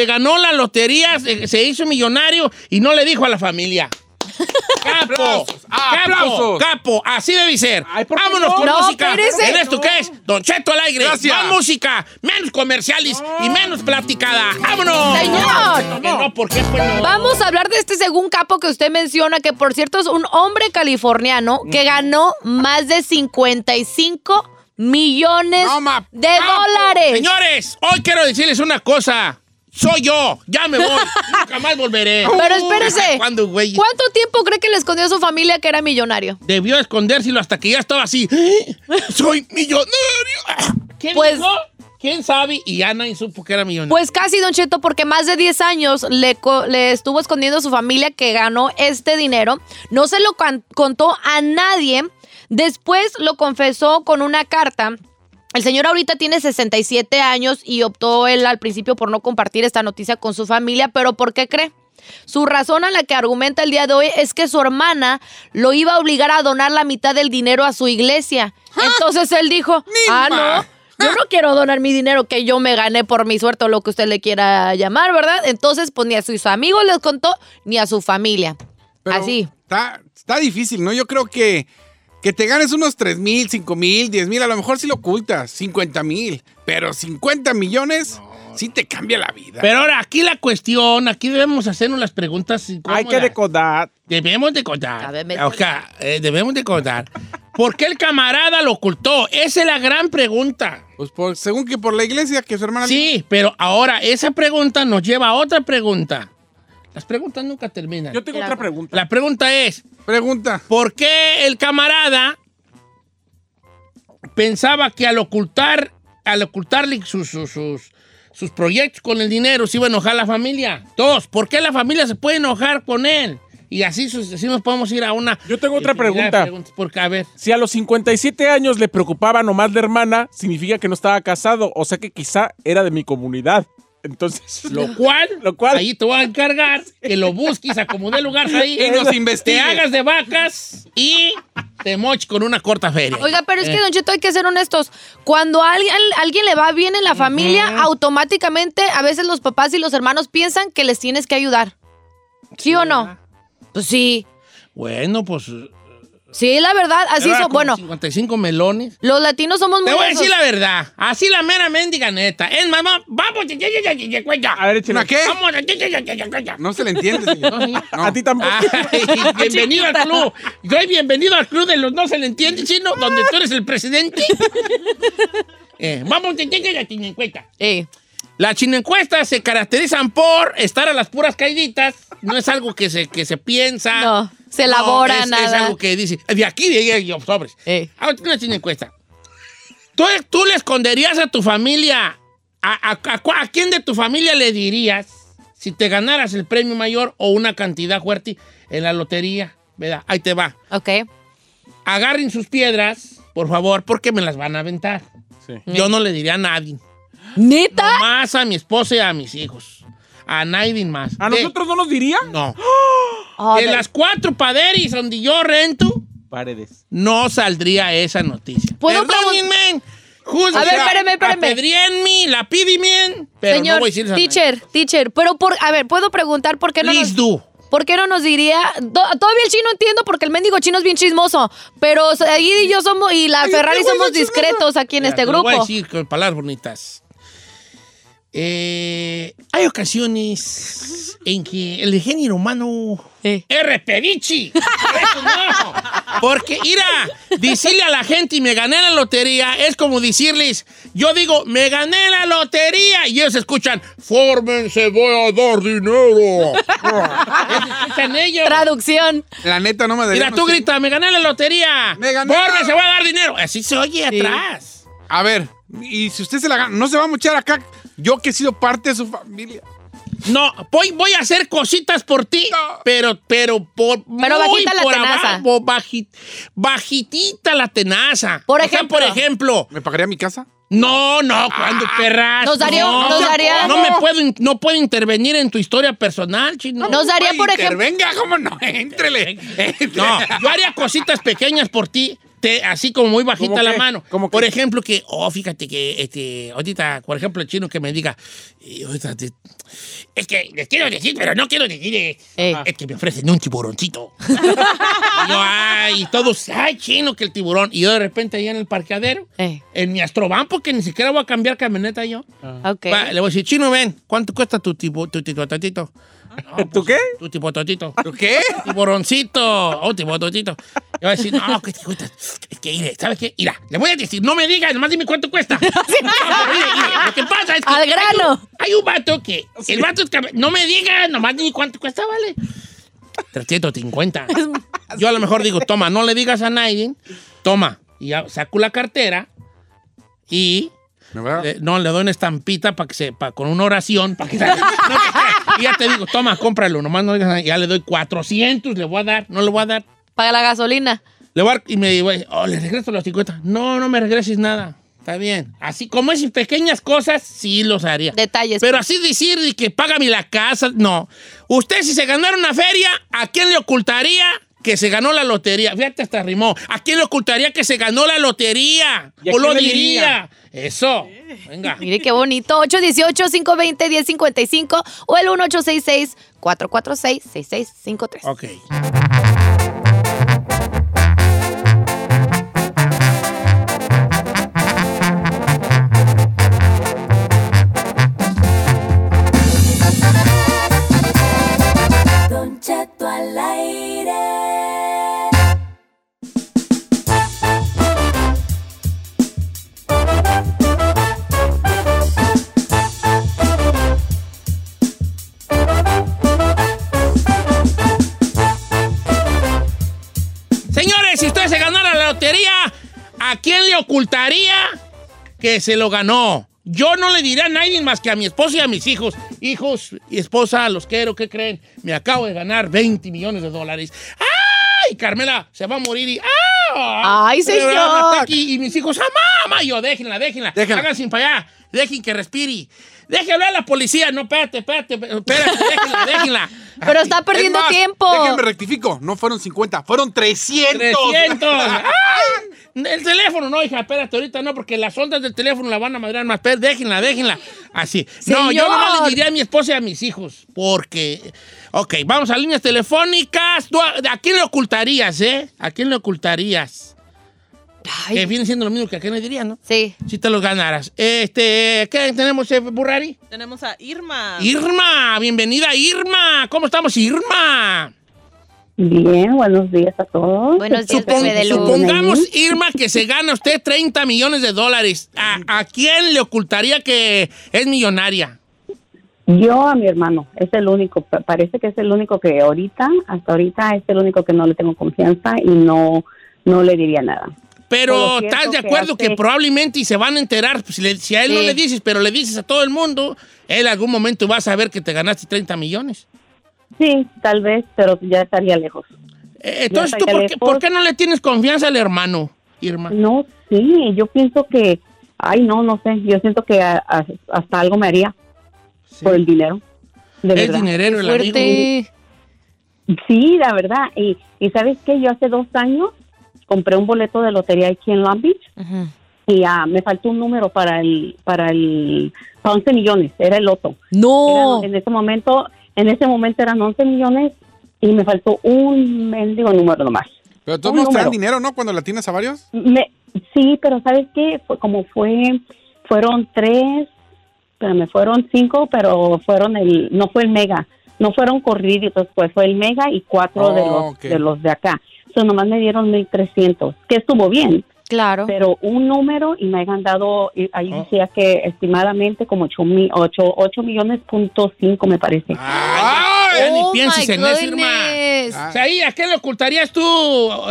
se ganó la lotería, se, se hizo millonario y no le dijo a la familia. Capo, Aplausos, capo, aplausos. capo, así debe ser. Ay, ¿por qué Vámonos no? con No, música. ¿En esto qué es? Don Cheto al aire. Gracias. Más música, menos comerciales y menos platicada. ¡Vámonos! Señor. No, ¿por qué pues no? Vamos a hablar de este según capo que usted menciona, que por cierto es un hombre californiano que ganó más de 55 millones No, ma- de capo. dólares. Señores, hoy quiero decirles una cosa. Soy yo, ya me voy, nunca más volveré. Pero espérese. ¿Cuándo, güey? ¿Cuánto tiempo cree que le escondió a su familia que era millonario? Debió escondérselo hasta que ya estaba así. ¡Soy millonario! ¿Quién Pues- dijo? ¿Quién sabe? Y Ana y supo que era millonario. Pues casi, Don Cheto, porque más de 10 años le, estuvo escondiendo a su familia que ganó este dinero. No se lo contó a nadie. Después lo confesó con una carta. El señor ahorita tiene 67 años y optó él al principio por no compartir esta noticia con su familia, pero ¿por qué cree? Su razón a la que argumenta el día de hoy es que su hermana lo iba a obligar a donar la mitad del dinero a su iglesia. Entonces él dijo, ah, no, yo no quiero donar mi dinero que yo me gané por mi suerte o lo que usted le quiera llamar, ¿verdad? Entonces, pues ni a sus amigos les contó, ni a su familia. Pero Así. Está, está difícil, ¿no? Yo creo que, que te ganes unos 3 mil, 5 mil, 10 mil, a lo mejor sí lo ocultas, 50 mil, pero 50 millones sí te cambia la vida. Pero ahora, aquí la cuestión, aquí debemos hacernos las preguntas Hay que decodar. Debemos de contar. A ver, me- O sea, eh, debemos de contar. ¿Por qué el camarada lo ocultó? Esa es la gran pregunta. Pues por- según que por la iglesia que su hermana... Sí, pero ahora esa pregunta nos lleva a otra pregunta. Las preguntas nunca terminan. Yo tengo Claro. otra pregunta. La pregunta es, Pregunta. ¿por qué el camarada pensaba que al ocultar, al ocultarle sus, sus, sus, sus proyectos con el dinero se iba a enojar la familia? Dos, ¿por qué la familia se puede enojar con él? Y así, así nos podemos ir a una... Yo tengo otra pregunta. Porque, a ver, Si a los 57 años le preocupaba nomás la hermana, significa que no estaba casado. O sea que quizá era de mi comunidad. Entonces, lo cual, Lo cual- ahí te voy a encargar que lo busques, acomodé lugar ahí. Y nos investigue. Te hagas de vacas y te moches con una corta feria. Oiga, pero es que, Eh. Don Cheto, hay que ser honestos. Cuando a alguien, a alguien le va bien en la familia, automáticamente a veces los papás y los hermanos piensan que les tienes que ayudar. ¿Sí o no? Pues sí. Bueno, pues... Sí, la verdad, así son. Bueno, 55 melones. los latinos somos muy Te voy a decir la verdad. Así la mera mendiga neta. Es mamá, vamos, ya, ya, ya, ya, ya, ya. a ver. ¿Una qué? Vamos, ya, ya, ya, ya, ya, ya, ya. No se le entiende, señor. No. A ti tampoco. Ay, bienvenido al club. Soy bienvenido al club de los no se le entiende, chino, donde tú eres el presidente. Eh, vamos, ya, ya, ya, ya, chinecueta. Eh, Las chinecuestas se caracterizan por estar a las puras caíditas. No es algo que se, que se piensa. No, se elabora es, nada. Es algo que dice, de aquí, de ahí, yo, sobres. Eh. Una chinecuesta. ¿Tú, ¿Tú le esconderías a tu familia? A, a- a cu- a quién de tu familia le dirías si te ganaras el premio mayor o una cantidad fuerte en la lotería? ¿Verdad? Ahí te va. ok. Agarren sus piedras, por favor, porque me las van a aventar. Sí. Yo no le diría a nadie. ¿Neta? Más a mi esposa y a mis hijos. A nadie más. ¿A De- nosotros no nos diría? No. Oh, de de- las cuatro paderis donde yo rento, Paredes. no saldría esa noticia. ¿Puedo Perdónenme. A ver, espéreme, espéreme. apedríenme, lapídenme, pero Señor, no voy a decirles a nadie. teacher, teacher, pero por, a ver, ¿puedo preguntar por qué no Please nos, do. ¿Por qué no nos diría? to- todavía el chino entiendo porque el mendigo chino es bien chismoso, pero ahí y yo somos y la Ferrari somos discretos aquí en Mira, este te lo Voy a grupo. decir con palabras bonitas. Eh, hay ocasiones en que el género humano Eh. es repedichi. Eso no. Porque, mira, decirle a la gente y me gané la lotería es como decirles, yo digo, me gané la lotería y ellos escuchan, fórmense, voy a dar dinero. Escuchan ellos. Traducción. La neta no me. Mira, tú grita, me gané la lotería. Me gané Fórmense, voy a dar dinero. Así se oye atrás. A ver, y si usted se la gana, no se va a mochar acá. Yo que he sido parte de su familia. No, voy, voy a hacer cositas por ti, No. pero, pero por Pero muy bajita la por tenaza. abajo, baji- bajitita la tenaza. Por O sea, ejemplo. por ejemplo, ¿Me pagaría mi casa? no, no, cuando perras. Nos daría- no, nos daría- No me puedo, no puedo intervenir en tu historia personal, chino. Nos daría, por ejemplo. Intervenga, ¿cómo no? Éntrele. No, yo haría cositas pequeñas por ti, te, así como muy bajita ¿Cómo la qué? mano. ¿Cómo qué? Por ejemplo, que, oh, fíjate que, este, ahorita, por ejemplo, el chino que me diga, ahorita te- es que les quiero decir, pero no quiero decir, eh, es que me ofrecen un tiburoncito. y yo, ay, y todos, ay, chino, que el tiburón. Y yo de repente ahí en el parqueadero, Eh, en mi Astrovan, porque ni siquiera voy a cambiar camioneta yo. ok. Va, le voy a decir, chino, ven, ¿cuánto cuesta tu tipo, tu tipototito? ¿Tú qué? Tu tipototito. ¿Tú qué? Tiburoncito. Oh, tiburoncito. Le voy a decir, no, que te cuesta. Es que, mire, ¿sabes qué? Mira, le voy a decir, no me digas, nomás dime cuánto cuesta. No, pero mire, mire, lo que pasa es que. Al grano. Hay un, hay un vato que. El vato es que. No me digas, nomás dime cuánto cuesta, vale. 350. Yo a lo mejor digo, toma, no le digas a nadie. Toma. Y saco la cartera y. le- no, le doy una estampita para que se, pa- con una oración, para que no, y ya te digo, toma, cómpralo, nomás no digas nada. Ya le doy 400, le voy a dar, no le voy a dar. Paga la gasolina. Le voy a dar, y me digo, oh, le regreso los 50. No, no me regreses nada. Está bien. Así como esas pequeñas cosas, sí los haría. Detalles. Pero así decir y que págame la casa, no. Usted si se ganara una feria, ¿a quién le ocultaría que se ganó la lotería? Fíjate, hasta rimó. ¿A quién le ocultaría que se ganó la lotería? ¿Y a ¿O lo le diría? Eso. Venga. Mire qué bonito. 818-520-1055 o el 1866-446-6653. Ok. Que se lo ganó? Yo no le diría a nadie más que a mi esposa y a mis hijos. Hijos y esposa, los quiero, ¿qué creen? Me acabo de ganar 20 millones de dólares. ¡Ay, Carmela! Se va a morir y... ¡Ah! ¡Ay, señor! ataque Y, y mis hijos, ¡ah, mamá! Yo, déjenla, déjenla. Déjenla. Háganse para allá. Dejen que respire. Dejen hablar a la policía. No, espérate, espérate, espérate, déjenla, déjenla. Pero está Es perdiendo más, tiempo. Déjenme rectifico. No fueron 50, fueron 300. 300. ¡Ay! El teléfono, no, hija, espérate, ahorita no, porque las ondas del teléfono la van a madrear más. Pero déjenla, déjenla. Así. No, yo no le diría a mi esposa y a mis hijos, porque. Ok, vamos a líneas telefónicas. ¿Tú a, ¿a quién le ocultarías, eh? ¿A quién le ocultarías? Que viene siendo lo mismo que a quién le dirías, ¿no? sí. Si te los ganaras. Este, ¿qué tenemos, eh, Burrari? Tenemos a Irma. Irma, bienvenida, Irma. ¿Cómo estamos, Irma? Bien, buenos días a todos. Buenos días, Supon- bebé de luz. supongamos, Irma, que se gana usted 30 millones de dólares. ¿A, a quién le ocultaría que es millonaria? Yo a mi hermano, es el único, pa- parece que es el único que ahorita, hasta ahorita es el único que no le tengo confianza y no, no le diría nada. Pero estás de acuerdo que, hace- probablemente y se van a enterar. pues, si, le- si a él no le dices, pero le dices a todo el mundo, él algún momento va a saber que te ganaste 30 millones. Sí, tal vez, pero ya estaría lejos. Eh, Entonces, Ya ¿tú por qué, lejos. por qué no le tienes confianza al hermano, Irma? No, sí, yo pienso que, ay, no, no sé, yo siento que a- a- hasta algo me haría por el dinero. De es verdad. dinerero el amigo. Fuerte. Sí, la verdad. Y, y ¿sabes qué? Yo hace dos años compré un boleto de lotería aquí en Long Beach y ah, me faltó un número para el para el para 11 millones era el loto No. En ese momento en ese momento eran 11 millones y me faltó un mendigo número nomás Pero todos traen número. dinero, ¿no? Cuando la tienes a varios. me, sí pero sabes qué fue como fue fueron tres me fueron cinco pero fueron el no fue el mega no fueron corriditos pues fue el mega y cuatro Oh, de los ok. de los de acá so nomás me dieron 1300 que estuvo bien Claro. pero un número y me han dado, y ahí Oh. decía que estimadamente como 8, mi, 8, 8 millones punto 5 me parece. ¡Ay! Ya ni Oh, pienses my en eso. Ah. O sea, ahí, ¿a qué le ocultarías tú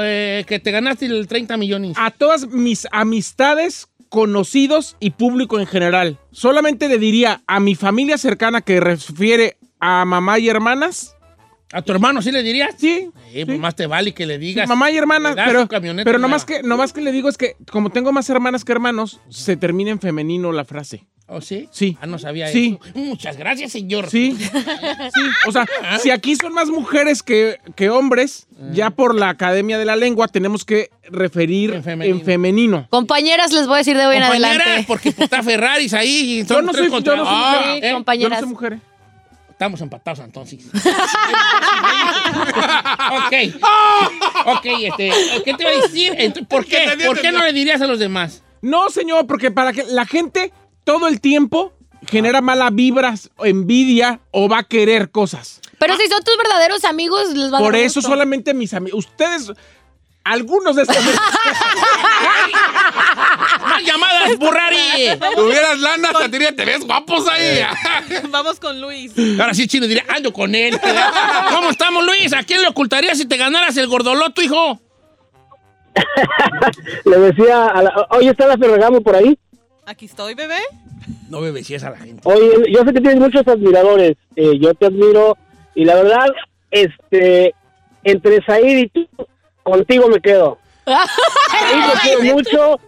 eh, que te ganaste el 30 millones? A todas mis amistades, conocidos y público en general. Solamente le diría a mi familia cercana que refiere a mamá y hermanas. ¿A tu hermano sí le dirías? Sí. Sí, pues sí. más te vale que le digas. Mamá y hermanas, pero, pero nomás que, nomás que le digo es que como tengo más hermanas que hermanos, se termina en femenino la frase. ¿O sí? Sí. Ah, no sabía Sí. eso. Muchas gracias, señor. Sí, sí. O sea, si aquí son más mujeres que, que hombres, ya por la Academia de la Lengua tenemos que referir En en femenino. Compañeras, les voy a decir de hoy en Compañeras, adelante. porque pues, está Ferraris ahí. y Yo son no tres soy, contra- yo no soy Ah, mujer. Sí, ¿eh? Yo no compañeras. soy mujer. Estamos empatados entonces. ok. Ok, este. ¿Qué te iba a decir? ¿Por qué? ¿Por qué no le dirías a los demás? No, señor, porque para que la gente todo el tiempo genera mala vibras, envidia o va a querer cosas. Pero si son tus verdaderos amigos, les va a Por dar eso gusto. solamente mis amigos, ustedes, algunos de estos... ¡Más llamadas, Burrari! Tuvieras lana, hasta te diría, te ves guapos ahí. Vamos con Luis. Ahora sí, Chino diría, ando con él. ¿Cómo estamos, Luis? ¿A quién le ocultarías si te ganaras el gordoloto, hijo? Le decía, a la, oye, ¿está la Ferragamo por ahí? Aquí estoy, bebé. No me besías a la gente. Oye, yo sé que tienes muchos admiradores, eh, yo te admiro y la verdad, este, entre Said y tú, contigo me quedo. Said lo quiero mucho,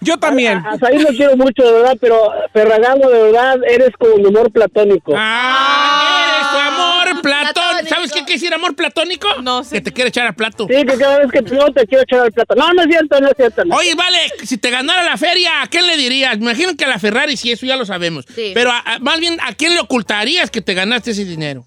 Yo también. a Said lo quiero mucho, de verdad, pero Ferragamo, de verdad, eres como mi amor platónico. ¡Ah! ¡Eres tu amor platónico! platónico. ¿Sabes qué quiere decir amor platónico? No sé. Que te quiere echar a plato. Sí, que cada vez que te veo te quiero echar al plato. No, no es cierto, no es cierto. no. Oye, vale, si te ganara la feria, ¿a quién le dirías? Me imagino que a la Ferrari, sí, eso ya lo sabemos. Sí. Pero a- a- más bien, ¿a quién le ocultarías que te ganaste ese dinero?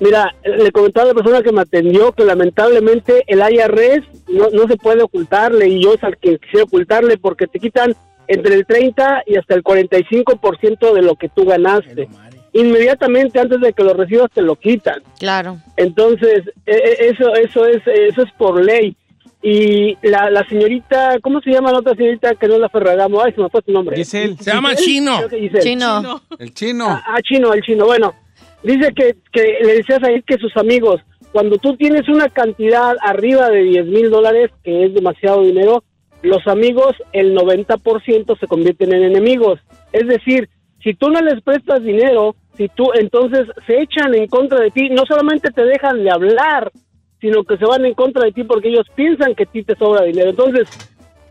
Mira, le comentaba a la persona que me atendió que lamentablemente el IRS no, no se puede ocultarle y yo es al que quisiera ocultarle porque te quitan entre el 30 y hasta el 45% de lo que tú ganaste. Inmediatamente antes de que lo recibas te lo quitan. Claro. Entonces, e- e- eso eso es eso es por ley. Y la, la señorita, ¿cómo se llama la otra señorita que no es la Ferragamo? Ay, se me fue su nombre. Giselle. Se llama Giselle, Chino. Giselle. Chino. No. El chino. Ah, chino, el chino. Bueno, dice que, que le decías ahí que sus amigos, cuando tú tienes una cantidad arriba de 10 mil dólares, que es demasiado dinero, los amigos, el 90% se convierten en enemigos. Es decir, si tú no les prestas dinero, si tú entonces se echan en contra de ti, no solamente te dejan de hablar, sino que se van en contra de ti porque ellos piensan que a ti te sobra dinero. Entonces,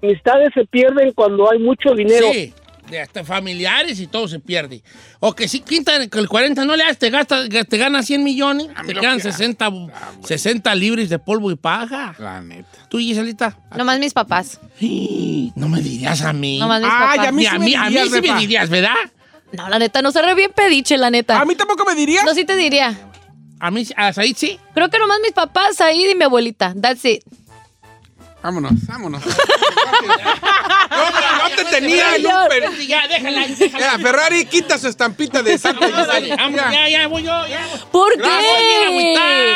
amistades se pierden cuando hay mucho dinero. Sí, de hasta familiares y todo se pierde. O que si quitan el 40 no le das, te, gastas, te ganas 100 millones, te quedan que- 60, 60 libres de polvo y paja. La neta. ¿Tú, Giselita? Nomás mis papás. No me dirías a mí. Nomás mis Ay, papás. a mí sí a me mí, a mí dirías, sí me dirías, ¿verdad? No, la neta, no se re bien pediche, la neta. ¿A mí tampoco me dirías? No, sí te diría. A mí, a Said sí. Creo que nomás mis papás, ahí y mi abuelita. That's it. Vámonos, vámonos. no, no te tenía en un per- Ya, déjala, déjala. Ya, Ferrari quita su estampita de Santa Ya. ya, ya, voy yo. Ya. ¿Por Gracias, bien qué?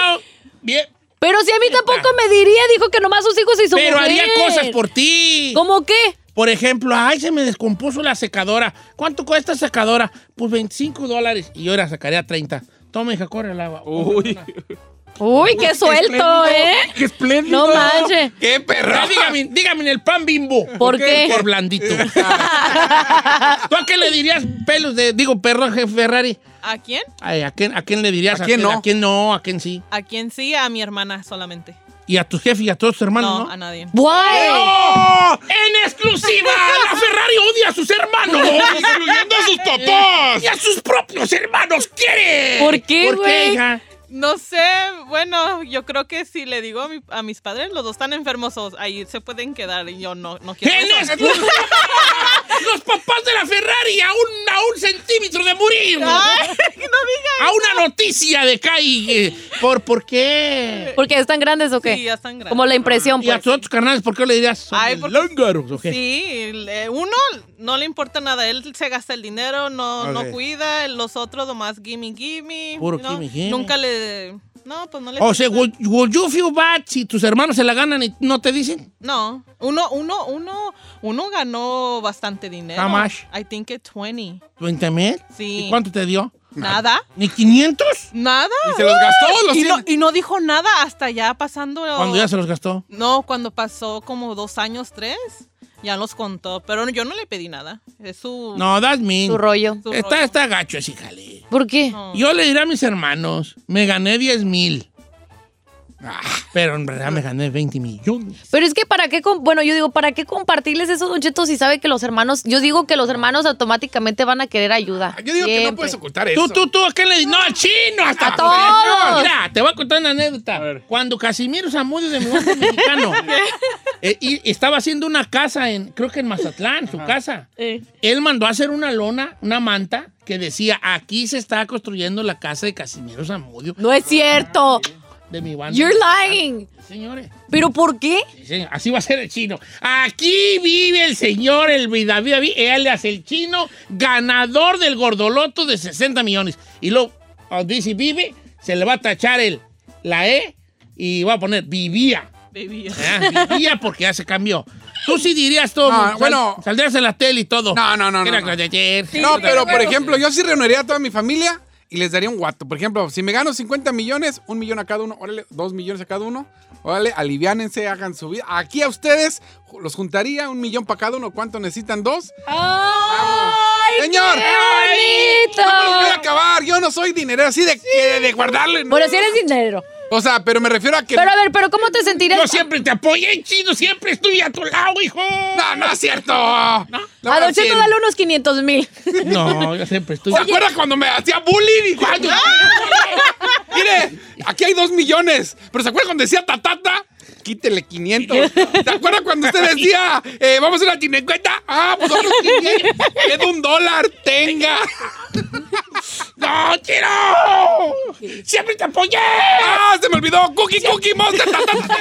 Bien. Pero si a mí tampoco me diría, dijo que nomás sus hijos y su Pero mujer. haría cosas por ti. ¿Cómo qué? Por ejemplo, ay, se me descompuso la secadora. ¿Cuánto cuesta secadora? Pues 25 dólares. Y yo la sacaría 30. Toma, hija, corre el agua. Uy. Uy, qué suelto, ¿eh? ¡Qué espléndido! No manches. ¡Qué perro! Dígame, dígame en el pan bimbo. ¿Por qué? Por blandito. ¿Tú a qué le dirías pelos de, digo, perro jefe Ferrari? ¿A quién? Ay, ¿a, quién, ¿A quién le dirías? ¿A quién no? ¿A quién no? ¿A quién sí? ¿A quién sí? A mi hermana solamente. ¿Y a tu jefe y a todos tus hermanos, no, no? a nadie. Guay. ¡Oh! ¡En exclusiva! ¡La Ferrari odia a sus hermanos! ¡Incluyendo a sus papás! ¡Y a sus propios hermanos quiere! ¿Por qué, ¿Por qué, güey? No sé, bueno, yo creo que si le digo a, mi- a mis padres, los dos están enfermos, ahí se pueden quedar y yo no, no quiero ¡En eso. ¡Los papás de la Ferrari a un, a un centímetro de morir! Ay, no digas. A una noticia de Kai. eh, ¿Por, ¿Por qué? ¿Porque están grandes o qué? Sí, ya están grandes. Como la impresión, ¿Y a pues. tus otros carnales por qué le dirías? Son Ay, de por- lángaros, ¿o qué? Sí, uno no le importa nada, él se gasta el dinero, no, no cuida, los otros nomás gimme, gimme. Puro ¿no? gimme, gimme. Nunca le... No, pues no le... O sea, would, would you feel bad si tus hermanos se la ganan y no te dicen? No, uno, uno, uno, uno ganó bastante dinero. How much? I think it's 20. ¿20 mil? Sí. ¿Y cuánto te dio? ¿Nada? ¿Ni 500? ¿Nada? ¿Y se los gastó los Y no, 100? y no dijo nada hasta ya pasando... Cuando ya se los gastó. No, cuando pasó como dos años, tres, ya los contó. Pero yo no le pedí nada. Es su... No, that's mean. Su rollo. su Está, rollo. está gacho ese jale. ¿Por qué? No. Yo le diré a mis hermanos, me gané 10 mil. Pero en verdad me gané 20 millones. Pero es que para qué, bueno, yo digo, ¿para qué compartirles eso, Don Cheto, si sabe que los hermanos, yo digo que los hermanos automáticamente van a querer ayuda. Yo digo que no puedes ocultar eso. Tú, tú, tú, ¿a qué le dices? No, al chino, hasta A todos. Mira, te voy a contar una anécdota. Cuando Casimiro Zamudio de mi mexicano eh, y estaba haciendo una casa en, creo que en Mazatlán, su casa. Eh. Él mandó a hacer una lona, una manta, que decía, aquí se está construyendo la casa de Casimiro Zamudio. No es cierto. De mi banda. You're lying. Señores. ¿Pero por qué? Sí, señor, Así va a ser el chino. Aquí vive el señor, el David David, él es el chino, ganador del gordoloto de 60 millones. Y luego, donde dice vive, se le va a tachar el, la E y va a poner vivía. Baby. Ah, Vivía porque ya se cambió. Tú sí dirías todo. No, sal- bueno. Saldrías en la tele y todo. No, no, no, no, Era no. que- No, pero por ejemplo, yo sí reuniría a toda mi familia y les daría un guato. Por ejemplo, si me gano 50 millones, un millón a cada uno, órale, dos millones a cada uno, órale, aliviánense, hagan su vida. Aquí a ustedes los juntaría, un millón para cada uno. ¿Cuánto necesitan? ¿Dos? ¡Ay, Señor. qué No me los voy a bonito! acabar. Yo no soy dinero así de, que- de guardarle. ¿no? Bueno, si eres dinero. O sea, pero me refiero a que. Pero a ver, pero ¿cómo te sentirías? Yo siempre te apoyé, chino, siempre estuve a tu lado, hijo. No, no es cierto. No, A Don Cheto dale unos 500 mil. No, yo siempre estuve. ¿Se acuerda cuando me hacía bullying? Y cuando... Mire, aquí hay dos millones. Pero ¿se acuerda cuando decía tatata? Quítele 500. ¿Se acuerda cuando usted decía, eh, vamos a una tinecueta? Ah, pues otros 500. Es un dólar, tenga. ¡No, chino! ¡Siempre te apoyé! ¡Ah, se me olvidó! ¡Cookie, cookie, monster! tatata.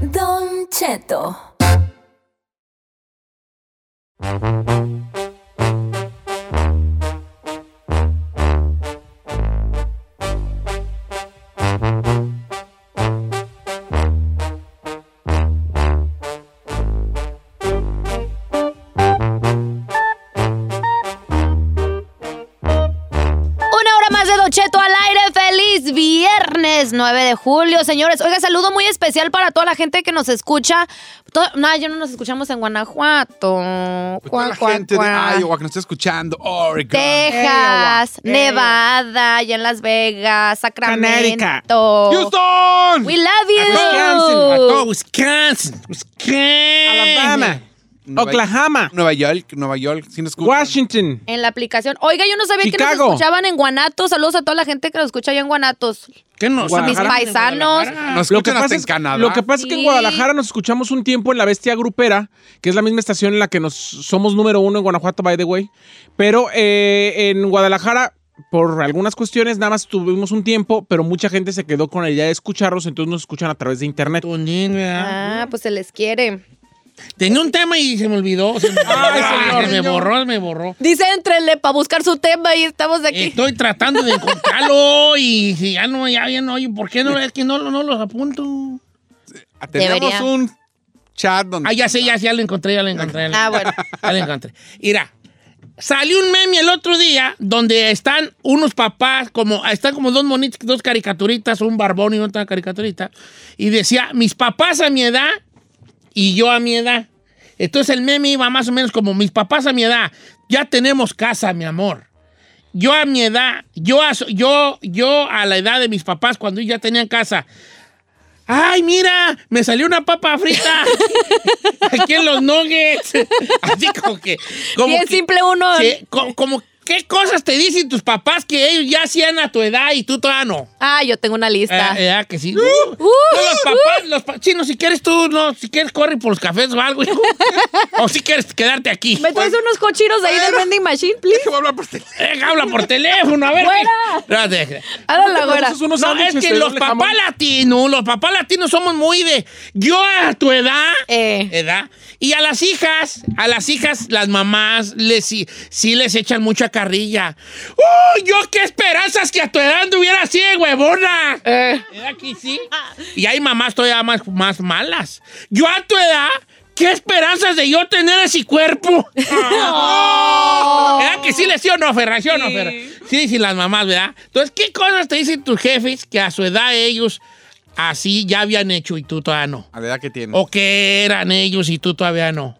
Don Cheto. Más de Don Cheto al aire. ¡Feliz viernes 9 de julio, señores! Oiga, saludo muy especial para toda la gente que nos escucha. No, ya no nos escuchamos en Guanajuato. Pues toda Cuá, la cuá, gente de cuá. Iowa que nos está escuchando. Oregon. Texas, Nevada, allá en Las Vegas, Sacramento. ¡Houston! We love you. A todo Wisconsin. Wisconsin. Alabama, Nueva- Oklahoma, Nueva York, Nueva York. ¿Sí nos escuchan? Washington. En la aplicación. Oiga, yo no sabía que nos escuchaban en Guanatos. Saludos a toda la gente que nos escucha allá en Guanatos. ¿Qué nos? A mis paisanos. Nos Lo que, escuchan pasa hasta es, en Canadá. lo que pasa es que en. Guadalajara nos escuchamos un tiempo en la Bestia Grupera, que es la misma estación en la que nos somos número uno en Guanajuato, by the way. Pero eh, en Guadalajara, por algunas cuestiones, nada más tuvimos un tiempo, pero mucha gente se quedó con la idea de escucharlos, entonces nos escuchan a través de internet. Ah, pues se les quiere. Tenía un tema y se me olvidó. Se me, Ay, señor. se me borró, me borró. Dice, entrenle para buscar su tema y estamos aquí. Estoy tratando de encontrarlo y si ya no, ya, ya no, ¿y ¿por qué no? Es que no, no los apunto. Tenemos Debería. un chat donde... Ah, ya sé, ya, ya lo encontré, ya lo encontré. ya lo Ah, bueno. Ya lo encontré. Mira, salió un meme el otro día donde están unos papás, como están como dos monitos, dos caricaturitas, un barbón y otra caricaturita, y decía, mis papás a mi edad y yo a mi edad. Entonces el meme iba más o menos como, mis papás a mi edad, ya tenemos casa, mi amor. Yo a mi edad, yo a, yo, yo a la edad de mis papás cuando ya tenían casa. ¡Ay, mira! Me salió una papa frita aquí en los nuggets. Así como que. Como Bien que- simple uno. Sí, co- como, ¿qué cosas te dicen tus papás que ellos ya hacían a tu edad y tú todavía no? Ah, yo tengo una lista. Eh, eh, que sí. Uh, No, los papás, los pa- chino, si quieres tú, no, si quieres corre por los cafés o algo, hijo. o si quieres quedarte aquí. ¿Me traes unos cochinos de ahí del vending machine, please? Voy a hablar por teléfono. Eh, habla por teléfono, a ver. ¡Fuera! qué- No, deja. Háganla, ¿No te güera. No, es que los papás latinos, los papás latinos somos muy de yo a tu edad, Eh. edad, y a las hijas, a las hijas, las mamás les sí, sí les echan mucha carrilla. ¡Oh, yo qué esperanzas que a tu edad anduviera así de huevona! Eh. ¿Verdad que sí? Y hay mamás todavía más, más malas. Yo a tu edad, ¿qué esperanzas de yo tener ese cuerpo? ¿Verdad que sí les sí o no, Ferra, sí o no, Sí. Ferra. Sí dicen las mamás, ¿verdad? Entonces, ¿qué cosas te dicen tus jefes que a su edad ellos así ya habían hecho y tú todavía no? A la edad que tiene. O que eran ellos y tú todavía no.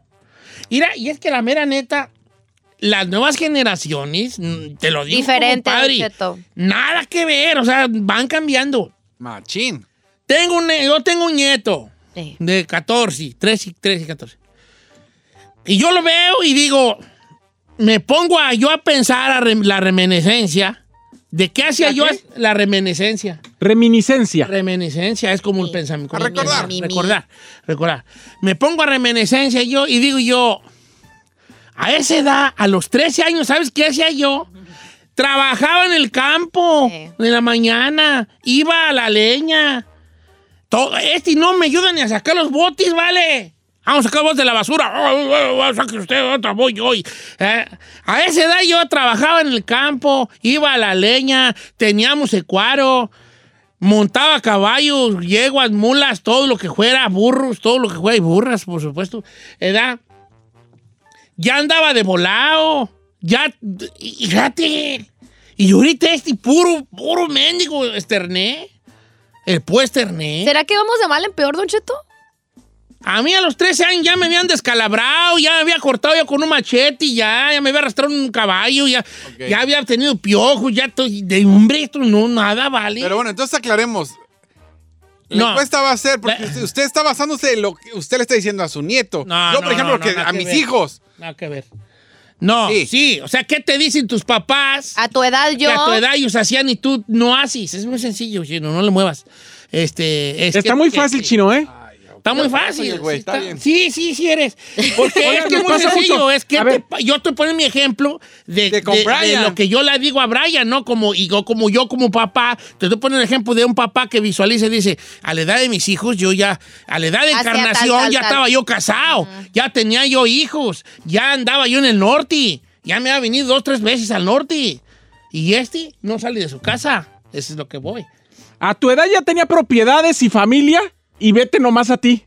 Mira, y es que la mera neta, las nuevas generaciones, mm, te lo digo Diferente, nada que ver, o sea, van cambiando. Machín. Tengo un, yo tengo un nieto Sí. de 14, 13, 13, 14. Y yo lo veo y digo, me pongo a, yo a pensar a rem- la reminiscencia. ¿De qué hacía ¿La yo qué? la reminiscencia? Reminiscencia. Reminiscencia es como el Sí. pensamiento. A recordar. Mi, mi, mi. Recordar, recordar. Me pongo a reminiscencia yo y digo yo, a esa edad, a los 13 años, ¿sabes qué hacía yo? Trabajaba en el campo Sí. en la mañana, iba a la leña. Todo, este no me ayuda ni a sacar los botes, ¿vale? Vamos a sacar botes de la basura. Oh, oh, oh, saque usted, otra voy yo. Eh, a esa edad yo trabajaba en el campo, iba a la leña, teníamos ecuaro, montaba caballos, yeguas, mulas, todo lo que fuera, burros, todo lo que fuera, y burras, por supuesto. ¿Edad? Ya andaba de volado. Ya, fíjate. Y ahorita este puro, puro mendigo esterné. El pues esterné. ¿Será que vamos de mal en peor, Don Cheto? A mí a los 13 años ya me habían descalabrado, ya me había cortado yo con un machete, y ya, ya me había arrastrado en un caballo, ya, ya había tenido piojos, ya estoy de hombre, esto no, nada vale. Pero bueno, entonces aclaremos. La No. encuesta va a ser, porque La- usted, está basándose en lo que usted le está diciendo a su nieto. No, Yo, no, por ejemplo, no, que a mis ver. hijos. Nada que ver. No, Sí. sí. o sea, ¿qué te dicen tus papás? A tu edad yo. Que a tu edad ellos hacían y tú no haces. Es muy sencillo, chino, no le muevas. Este, es Está que- muy fácil, que- chino, ¿eh? Está muy fácil. güey, sí, está bien. sí, sí, sí eres. Porque es que es muy sencillo. mucho. Es que te yo estoy poniendo mi ejemplo de, De lo que yo le digo a Brian, ¿no? Como, y yo, como yo como papá, te estoy poniendo el ejemplo de un papá que visualiza y dice, a la edad de mis hijos, yo ya, a la edad de Hacía tal, encarnación, tal, ya tal. estaba yo casado, ya tenía yo hijos, ya andaba yo en el norte, ya me ha venido dos, tres veces al norte. Y este no sale de su casa. Eso es lo que voy. A tu edad ya tenía propiedades y familia y vete nomás a ti.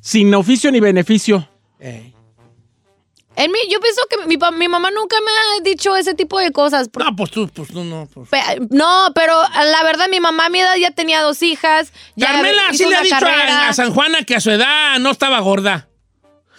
Sin oficio ni beneficio. En mí, yo pienso que mi, mamá nunca me ha dicho ese tipo de cosas. No, pues tú, pues tú no. pues. Pe- No, pero la verdad, mi mamá a mi edad ya tenía dos hijas. Ya Carmela sí le ha dicho a, a San Juana que a su edad no estaba gorda.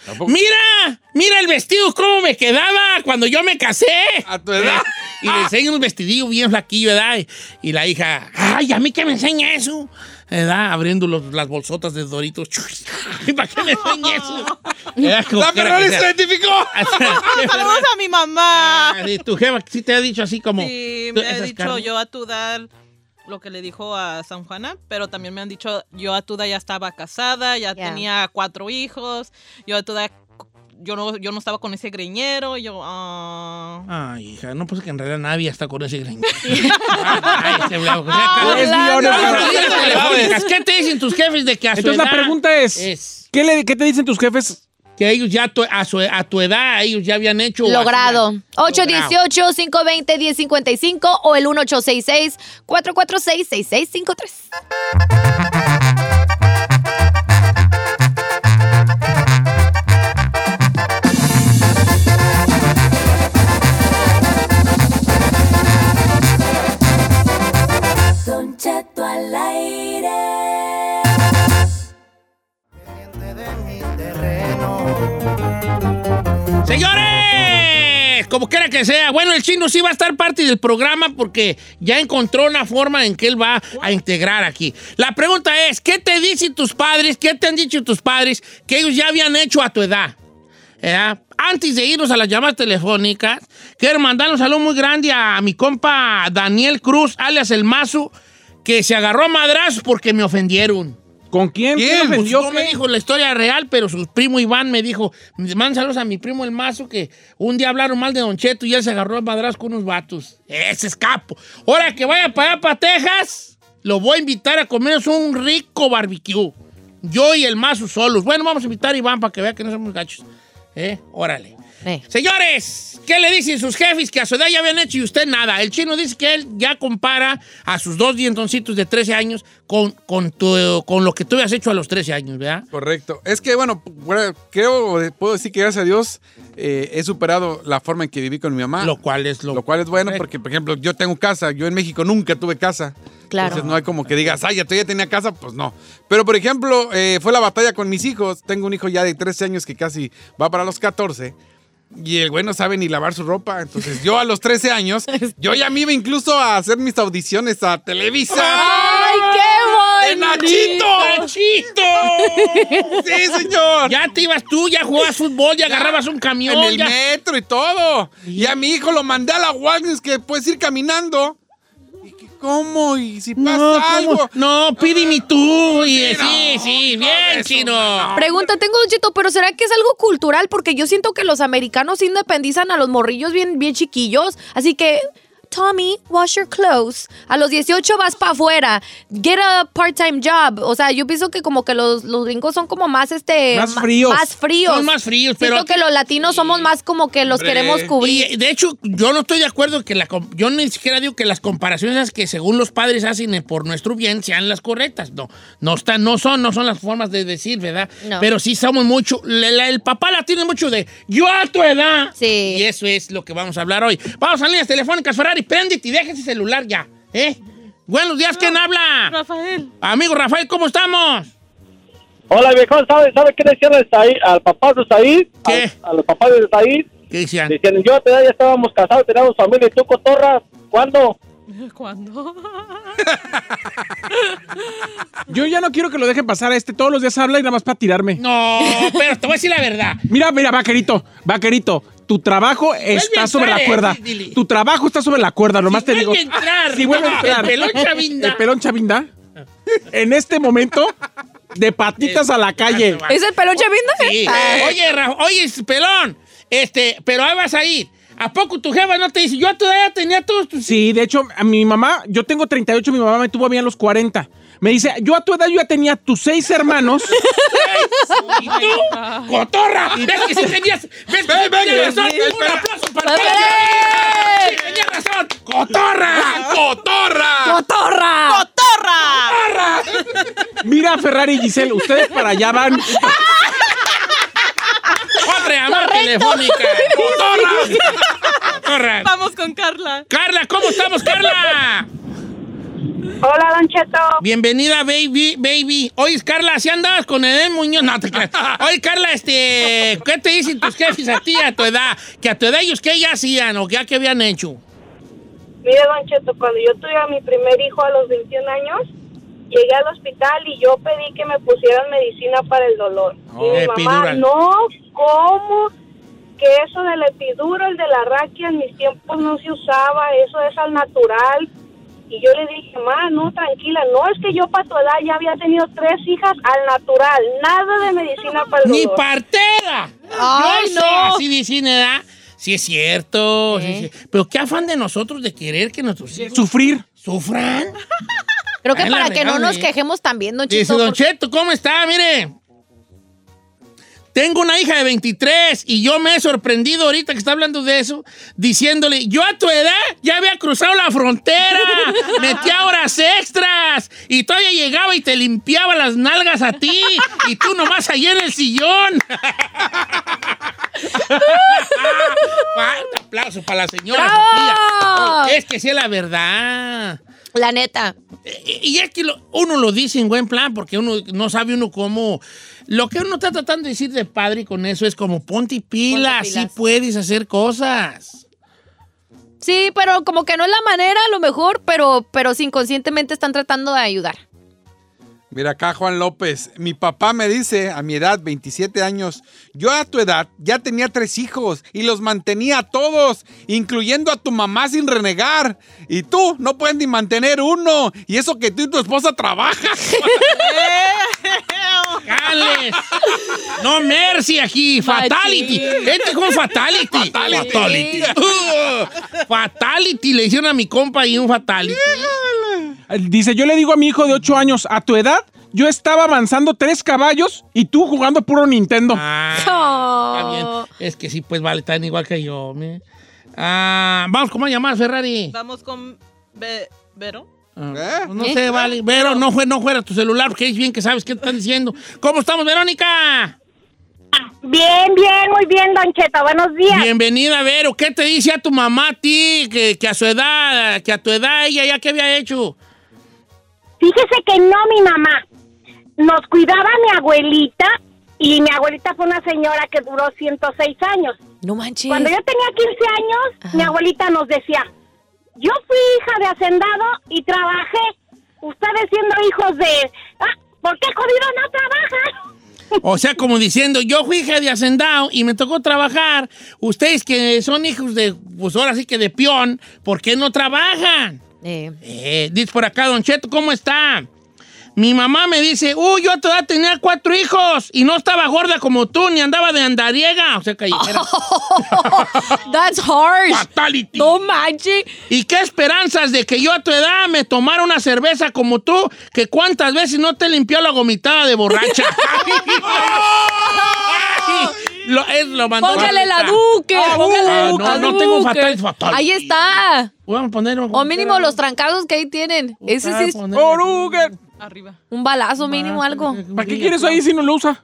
Tampoco. Mira, mira el vestido cómo me quedaba cuando yo me casé. A tu edad. Y le enseña un vestidillo bien flaquillo, ¿verdad? Y, y la hija, ay, ¿a mí qué me enseña eso? ¿Verdad? Abriendo los- las bolsotas de Doritos. ¿Para qué me enseña eso? ¿Verdad? Como ¡La que se identificó! Saludos a mi mamá. Ah, Tu jefa sí te ha dicho así como... Sí, me ha dicho carnes. yo a tu edad lo que le dijo a San Juana, pero también me han dicho yo a tu edad ya estaba casada, ya Ya. tenía cuatro hijos, yo a tu edad yo no, yo no estaba con ese greñero, y yo, ah. Ay, hija, no pues que en realidad nadie está con ese greñero. Ah, ¿Qué te dicen tus jefes de que a su Entonces la pregunta es, es ¿qué, le, ¿qué te dicen tus jefes? que ellos ya tu- a, su- a tu edad ellos ya habían hecho Logrado. hacían? 818-520-1055 o el 1866-446-6653. Señores, como quiera que sea, bueno, el chino sí va a estar parte del programa porque ya encontró una forma en que él va a integrar aquí. La pregunta es, ¿qué te dicen tus padres, qué te han dicho tus padres que ellos ya habían hecho a tu edad? ¿Eh? Antes de irnos a las llamadas telefónicas, quiero mandar un saludo muy grande a mi compa Daniel Cruz, alias El Mazo, que se agarró a madrazos porque me ofendieron. ¿Con quién? ¿Quién? ¿Quién Pues no me dijo la historia real, pero su primo Iván me dijo, man saludos a mi primo el mazo que un día hablaron mal de Don Cheto y él se agarró a madras con unos vatos. Ese es capo. Ahora que vaya para allá, para Texas, lo voy a invitar a comernos un rico barbecue. Yo y el mazo solos. Bueno, vamos a invitar a Iván para que vea que no somos gachos. ¿Eh? Órale. Eh. Señores, ¿qué le dicen sus jefes que a su edad ya habían hecho y usted nada? El chino dice que él ya compara a sus dos dientoncitos de 13 años con, con, tu- con lo que tú habías hecho a los 13 años, ¿verdad? Correcto. Es que, bueno, bueno, creo, puedo decir que gracias a Dios, eh, he superado la forma en que viví con mi mamá. Lo cual es lo, Lo cual es bueno correcto. porque, por ejemplo, yo tengo casa. Yo en México nunca tuve casa. Claro. Entonces no hay como que digas, ay, ya tú ya tenía casa. Pues no. Pero, por ejemplo, eh, fue la batalla con mis hijos. Tengo un hijo ya de 13 años que casi va para los 14. Y el güey no sabe ni lavar su ropa. Entonces yo a los 13 años, yo ya me iba incluso a hacer mis audiciones a Televisa. ¡Ay, qué ¡De bonito! Nachito! ¡Nachito! Sí, señor. Ya te ibas tú, ya jugabas fútbol, ya, Ya, agarrabas un camión. En el ya- metro y todo. Y a mi hijo lo mandé a la Walgreens que puedes ir caminando. ¿Y qué, cómo? ¿Y si pasa No, algo? No, pídeme tú. Y, Sí, no, sí, sí, no, bien, chino. no. Pregunta, tengo un chito, pero ¿será que es algo cultural? Porque yo siento que los americanos independizan a los morrillos bien, bien chiquillos. Así que, Tommy, wash your clothes. A los 18 vas para afuera. Get a part-time job. O sea, yo pienso que como que los, los gringos son como más, este... Más fríos. Más fríos. Son más fríos, pero- Siento que los latinos somos más como que los Hombre. queremos cubrir. Y de hecho, yo no estoy de acuerdo que la yo ni siquiera digo que las comparaciones que según los padres hacen por nuestro bien sean las correctas. No, no están, no son, no son las formas de decir, ¿verdad? No. Pero sí somos mucho. la- la- el papá la tiene mucho de yo a tu edad. Sí. Y eso es lo que vamos a hablar hoy. Vamos a líneas telefónicas, Ferrari, préndete y deja ese celular ya, ¿eh? Buenos días, ¿quién habla? Rafael. Amigo Rafael, ¿cómo estamos? Hola, viejo, ¿sabe, ¿sabe qué le decían al, Said- al papá de Said? ¿Qué? A, a los papás de Said. ¿Qué decían? Decían, yo a tu edad ya estábamos casados, teníamos familia, y tú, cotorra, ¿cuándo? ¿Cuándo? Yo ya no quiero que lo dejen pasar a este. Todos los días habla y nada más para tirarme. No, pero te voy a decir la verdad. Mira, mira, vaquerito, vaquerito. Tu trabajo está sobre la cuerda. eh. Tu trabajo está sobre la cuerda, nomás te digo. entrar. Si vuelve a entrar. El pelón chavinda. El pelón chavinda. En este momento, de patitas a la calle. ¿Es el pelón chavinda? Sí. Ah. Oye, Ra- oye, pelón, este, pero ahí vas a ir. ¿A poco tu jefa no te dice, yo todavía tenía todos tus... Sí, de hecho, a mi mamá, yo tengo 38, mi mamá me tuvo a mí a los 40. Me dice, yo a tu edad yo ya tenía tus seis hermanos. ¿Y tú? ¡Cotorra! ¿Ves que sí tenías, ves que sí tenías razón? Un aplauso para ti. Sí, tenías razón. ¡Cotorra! ¡Cotorra! ¡Cotorra! ¡Cotorra! Mira, Ferrari y Giselle, ustedes para allá van. Otra llamada telefónica. ¡Cotorra! ¡Cotorra! Vamos con Carla. Carla, ¿cómo estamos, Carla? Hola, Don Cheto. Bienvenida, baby, baby. Oye, Carla, ¿si andabas con Edén Muñoz? No, te creas. Oye, Carla, este, ¿qué te dicen tus jefes a ti a tu edad? Que a tu edad ellos, ¿qué ya hacían o ya qué habían hecho? Mire, Don Cheto, cuando yo tuve a mi primer hijo a los 21 años, llegué al hospital y yo pedí que me pusieran medicina para el dolor. Oh, y mi mamá, epidural. no, ¿cómo? Que eso del epidural, de la raquia, en mis tiempos no se usaba, eso es al natural. Y yo le dije, ma, no, tranquila, no, es que yo para tu edad ya había tenido tres hijas al natural, nada de medicina para el ¡Ni dolor. partera! Ay, Yo sé, no. así dicen, ¿verdad? Sí es cierto. sí, ¿Eh? sí. Pero qué afán de nosotros de querer que nuestros hijos Sufrir. sufran. Creo que para que no nos ¿eh? quejemos también, Don Dice Chito. Don Cheto, ¿cómo está? Mire. Tengo una hija de 23 y yo me he sorprendido ahorita que está hablando de eso, diciéndole, yo a tu edad ya había cruzado la frontera, metía horas extras y todavía llegaba y te limpiaba las nalgas a ti y tú nomás ahí en el sillón. Fuerte aplauso para la señora. Sofía. Es que sí es la verdad. La neta. Y es que lo- uno lo dice en buen plan, porque uno no sabe uno cómo. Lo que uno está tratando de decir de padre con eso es como ponte pilas, Ponte sí pilas. puedes hacer cosas. Sí, pero como que no es la manera, a lo mejor, pero, pero inconscientemente están tratando de ayudar. Mira acá, Juan López. Mi papá me dice, a mi edad, 27 años, yo a tu edad ya tenía tres hijos y los mantenía a todos, incluyendo a tu mamá sin renegar. Y tú no puedes ni mantener uno. Y eso que tú y tu esposa trabajan. ¡Cales! No mercy aquí, fatality. Este con fatality. Fatality. Uh, fatality. Le hicieron a mi compa y un fatality. Dice, yo le digo a mi hijo de 8 años, a tu edad, yo estaba avanzando tres caballos y tú jugando puro Nintendo. Ah, Oh. está bien. Es que sí, pues vale, están igual que yo. Ah, vamos, ¿cómo llamar, Ferrari? Vamos con Be- Vero. Ah, ¿Eh? no ¿Eh? sé, vale. Vero, no, fue, no fuera tu celular, porque es bien que sabes qué te están diciendo. ¿Cómo estamos, Verónica? Bien, bien, muy bien, Don Cheto. Buenos días. Bienvenida, Vero. ¿Qué te dice a tu mamá a ti que, que a su edad, que a tu edad ella ya qué había hecho? Fíjese que no, mi mamá. Nos cuidaba mi abuelita y mi abuelita fue una señora que duró 106 años. No manches. Cuando yo tenía 15 años, mi abuelita nos decía, yo fui hija de hacendado y trabajé. Ustedes siendo hijos de... Ah, ¿Por qué jodido no trabajan? O sea, como diciendo, yo fui hija de hacendado y me tocó trabajar. Ustedes que son hijos de, pues ahora sí que de peón, ¿por qué no trabajan? Eh, Eh, dice por acá, Don Cheto, ¿cómo está? Mi mamá me dice, uy, yo a tu edad tenía cuatro hijos y no estaba gorda como tú, ni andaba de andariega. O sea, callejera. That's harsh. Fatality. No manches. ¿Y qué esperanzas de que yo a tu edad me tomara una cerveza como tú, que cuántas veces no te limpió la gomitada de borracha? lo, es, lo mandó Póngale la ahorita. duque. Ah, póngale la uh, no, no tengo fatal, fatal. Ahí está. Vamos a poner O mínimo los trancados que ahí tienen. Ese sí es Oruga. Arriba. un balazo mínimo, algo. ¿Para qué quieres ahí si no lo usa?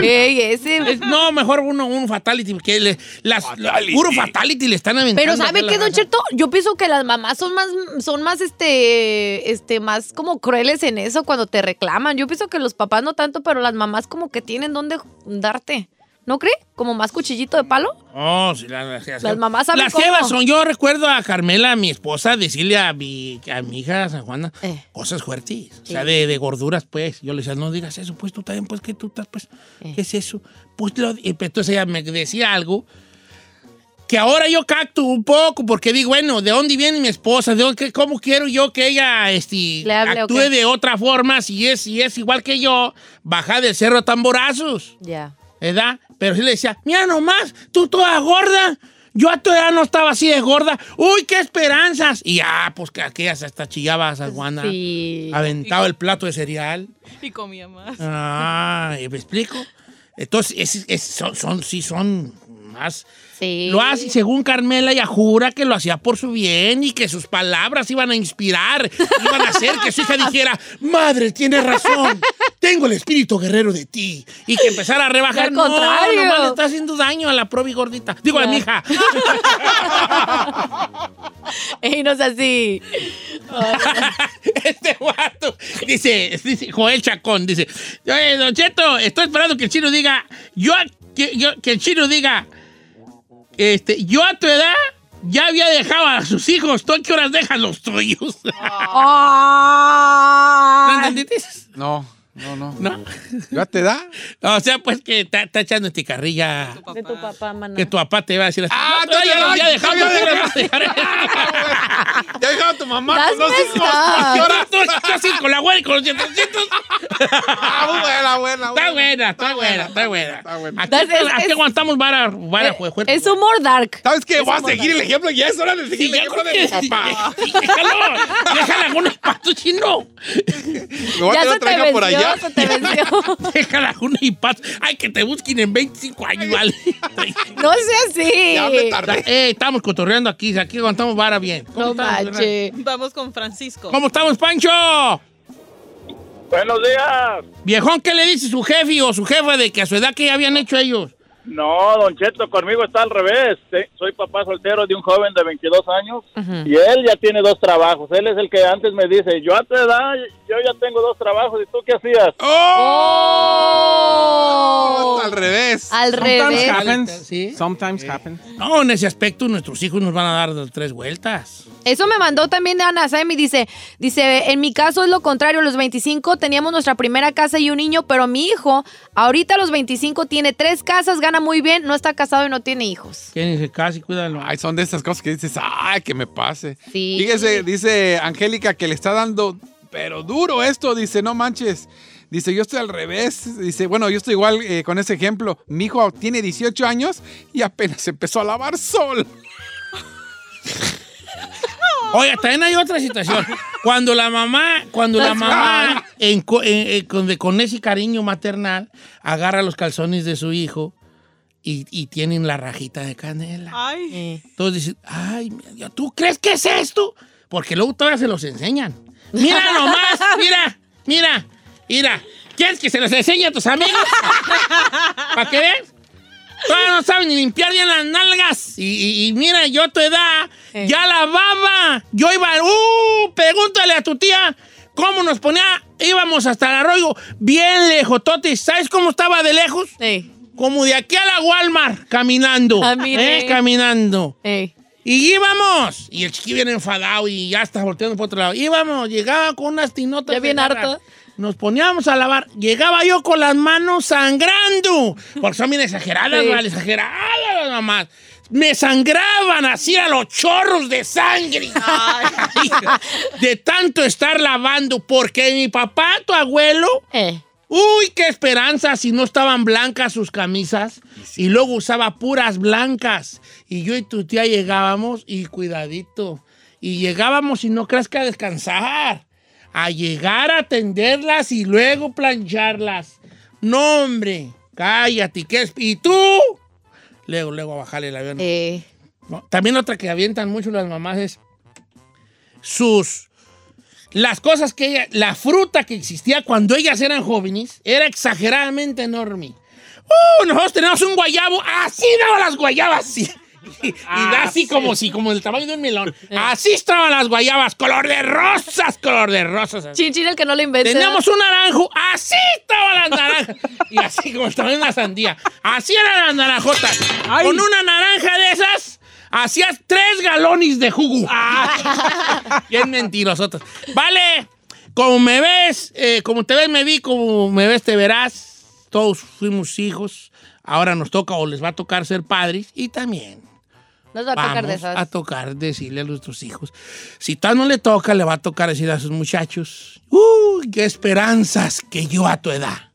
Ey, ese. Es- no, mejor uno, un fatality, porque le, las, puro fatality le están aventando. Pero ¿sabe qué, Don raza. Cheto? Yo pienso que las mamás son más, son más, este, este, más como crueles en eso cuando te reclaman. Yo pienso que los papás no tanto, pero las mamás como que tienen dónde darte. ¿No cree? Como más cuchillito de palo. Oh, sí, la- las, Las mamás saben Las cómo. jevas son. Yo recuerdo a Carmela, mi esposa, decirle a mi, a mi hija San Juana Eh. cosas fuertes. O sea, de, de gorduras, pues. Yo le decía, no digas eso, pues tú también, pues, que tú estás, pues. Eh. ¿Qué es eso? Pues, lo, y entonces ella me decía algo que ahora yo cacto un poco, porque digo, bueno, ¿de dónde viene mi esposa? ¿De dónde- ¿Cómo quiero yo que ella este, Le hable, ¿o actúe de otra forma si es, si es igual que yo, baja del cerro a tamborazos? Ya. ¿Verdad? Pero sí le decía, mira nomás, tú toda gorda. Yo a tu edad no estaba así de gorda. Uy, qué esperanzas. Y ya, pues que aquellas hasta chillaba a San Juana. Sí. Aventaba el plato de cereal. Y comía más. Ah, ¿me explico? Entonces, es- es- son, son- sí son más... Sí. Lo hace según Carmela, ella jura que lo hacía por su bien y que sus palabras iban a inspirar, iban a hacer que su hija dijera, madre, tienes razón, tengo el espíritu guerrero de ti. Y que empezara a rebajar. Al No, contrario. nomás le está haciendo daño a la probi gordita. Digo, a mi hija. Ey, no es así. este guato. Dice, dice Joel Chacón, dice, "Oye, Don Cheto, estoy esperando que el chino diga, yo, que, yo- que el chino diga, este, yo a tu edad ya había dejado a sus hijos, ¿tú a qué horas dejas los tuyos? ¿No entendiste? No, no, no. ¿No? ¿Ya te da? O sea, pues que está, está echando este carrilla. De tu papá, maná. Que tu papá te va a decir así. Ah, "No, ya lo había dejado, ya ¿por qué había lo vas a dejar?" Ya dejaba a tu mamá con dos hijos. up. ¿Qué hora? Tú, tú así con la güera y con los dientecitos. Ah, buena, buena, Está buena, está buena, está buena. Está buena. Aquí, aguantamos vara, vara fue- fuerte. Es humor dark. ¿Sabes qué? Voy a seguir el ejemplo. Ya es hora de seguir el ya ejemplo de mi papá. Déjalo, déjala algunos patos chino. Me voy a Ya tener otra hija por venció, allá. Se te venció. Déjala algunos y patos. Ay, que te busquen en 25 años, vale. No sea así. Ya me tardé. Eh, estamos cotorreando aquí, aquí aguantamos vara bien. ¿Cómo No manches. Vamos con Francisco. ¿Cómo estamos, Pancho? Buenos días. Viejón, ¿qué le dice su jefe o su jefa de que a su edad que habían hecho ellos? No, Don Cheto, conmigo está al revés. Soy papá soltero de un joven de 22 años y él ya tiene dos trabajos. Él es el que antes me dice, yo a tu edad, yo ya tengo dos trabajos. ¿Y tú qué hacías? Oh. Al revés. Al Sometimes revés. happens. Sí. Sometimes happens. No, en ese aspecto nuestros hijos nos van a dar tres vueltas. Eso me mandó también Ana Saimi. Dice, dice, en mi caso es lo contrario. A los 25 teníamos nuestra primera casa y un niño, pero mi hijo, ahorita a los 25 tiene tres casas, gana muy bien, no está casado y no tiene hijos. ¿Quién dice casi? Cuídalo. Ay, son de estas cosas que dices, ay, que me pase. Sí. Fíjese, dice Angélica que le está dando, pero duro esto, dice, no manches. Dice, yo estoy al revés. Dice, bueno, yo estoy igual eh, con ese ejemplo. Mi hijo tiene 18 años y apenas empezó a lavar sol. Oye, también hay otra situación. Cuando la mamá, cuando la mamá, en co- en- en- con, de- con ese cariño maternal, agarra los calzones de su hijo y, y tienen la rajita de canela. Ay. Entonces dicen, ay, ¿tú crees que es esto? Porque luego todavía se los enseñan. Mira nomás, mira, mira, mira. ¿Quieres que se los enseñe a tus amigos? ¿Para que vean? Todavía no saben ni limpiar bien las nalgas. Y, y- y mira, yo a tu edad Eh. ya lavaba. Yo iba, uh, pregúntale a tu tía cómo nos ponía. Íbamos hasta el arroyo bien lejos, Totis. ¿Sabes cómo estaba de lejos? Ey, Como de aquí a la Walmart, caminando. Ah. ¿Eh? Caminando. ey. Y íbamos. Y el chiqui viene enfadado y ya está volteando por otro lado. Íbamos, llegaba con unas tinotas. Ya bien harto. Nos poníamos a lavar. Llegaba yo con las manos sangrando. Porque son bien exageradas, Sí. ¿vale? Exageradas las mamás. Me sangraban así a los chorros de sangre. de tanto estar lavando. Porque mi papá, tu abuelo, Eh. Uy, qué esperanza si no estaban blancas sus camisas. Y luego usaba puras blancas. Y yo y tu tía llegábamos y cuidadito. Y llegábamos y no creas que a descansar. A llegar a atenderlas y luego plancharlas. No, hombre, cállate. ¿qué es? ¿Y tú? Luego, luego a bajarle el avión. Eh. No, También otra que avientan mucho las mamás es sus... Las cosas que ella... La fruta que existía cuando ellas eran jóvenes era exageradamente enorme. ¡Uh! Nosotros tenemos un guayabo. Así daban las guayabas. sí. Y, y da así como si, como el tamaño de un melón. Así estaban las guayabas. Color de rosas, color de rosas. así. Chin, chin, el que no lo invente. Teníamos un naranjo, así estaban las naranjas. Y así como estaba una sandía. Así eran las naranjotas. Ay. Con una naranja de esas, hacías tres galones de jugo. Bien mentirosotas. Vale, como me ves, eh, como te ves, me vi, como me ves, te verás. Todos fuimos hijos. Ahora nos toca o les va a tocar ser padres. Y también Nos va a tocar de esas. a tocar decirle a nuestros hijos. Si tal no le toca, le va a tocar decir a sus muchachos, ¡Uy, qué esperanzas que yo a tu edad!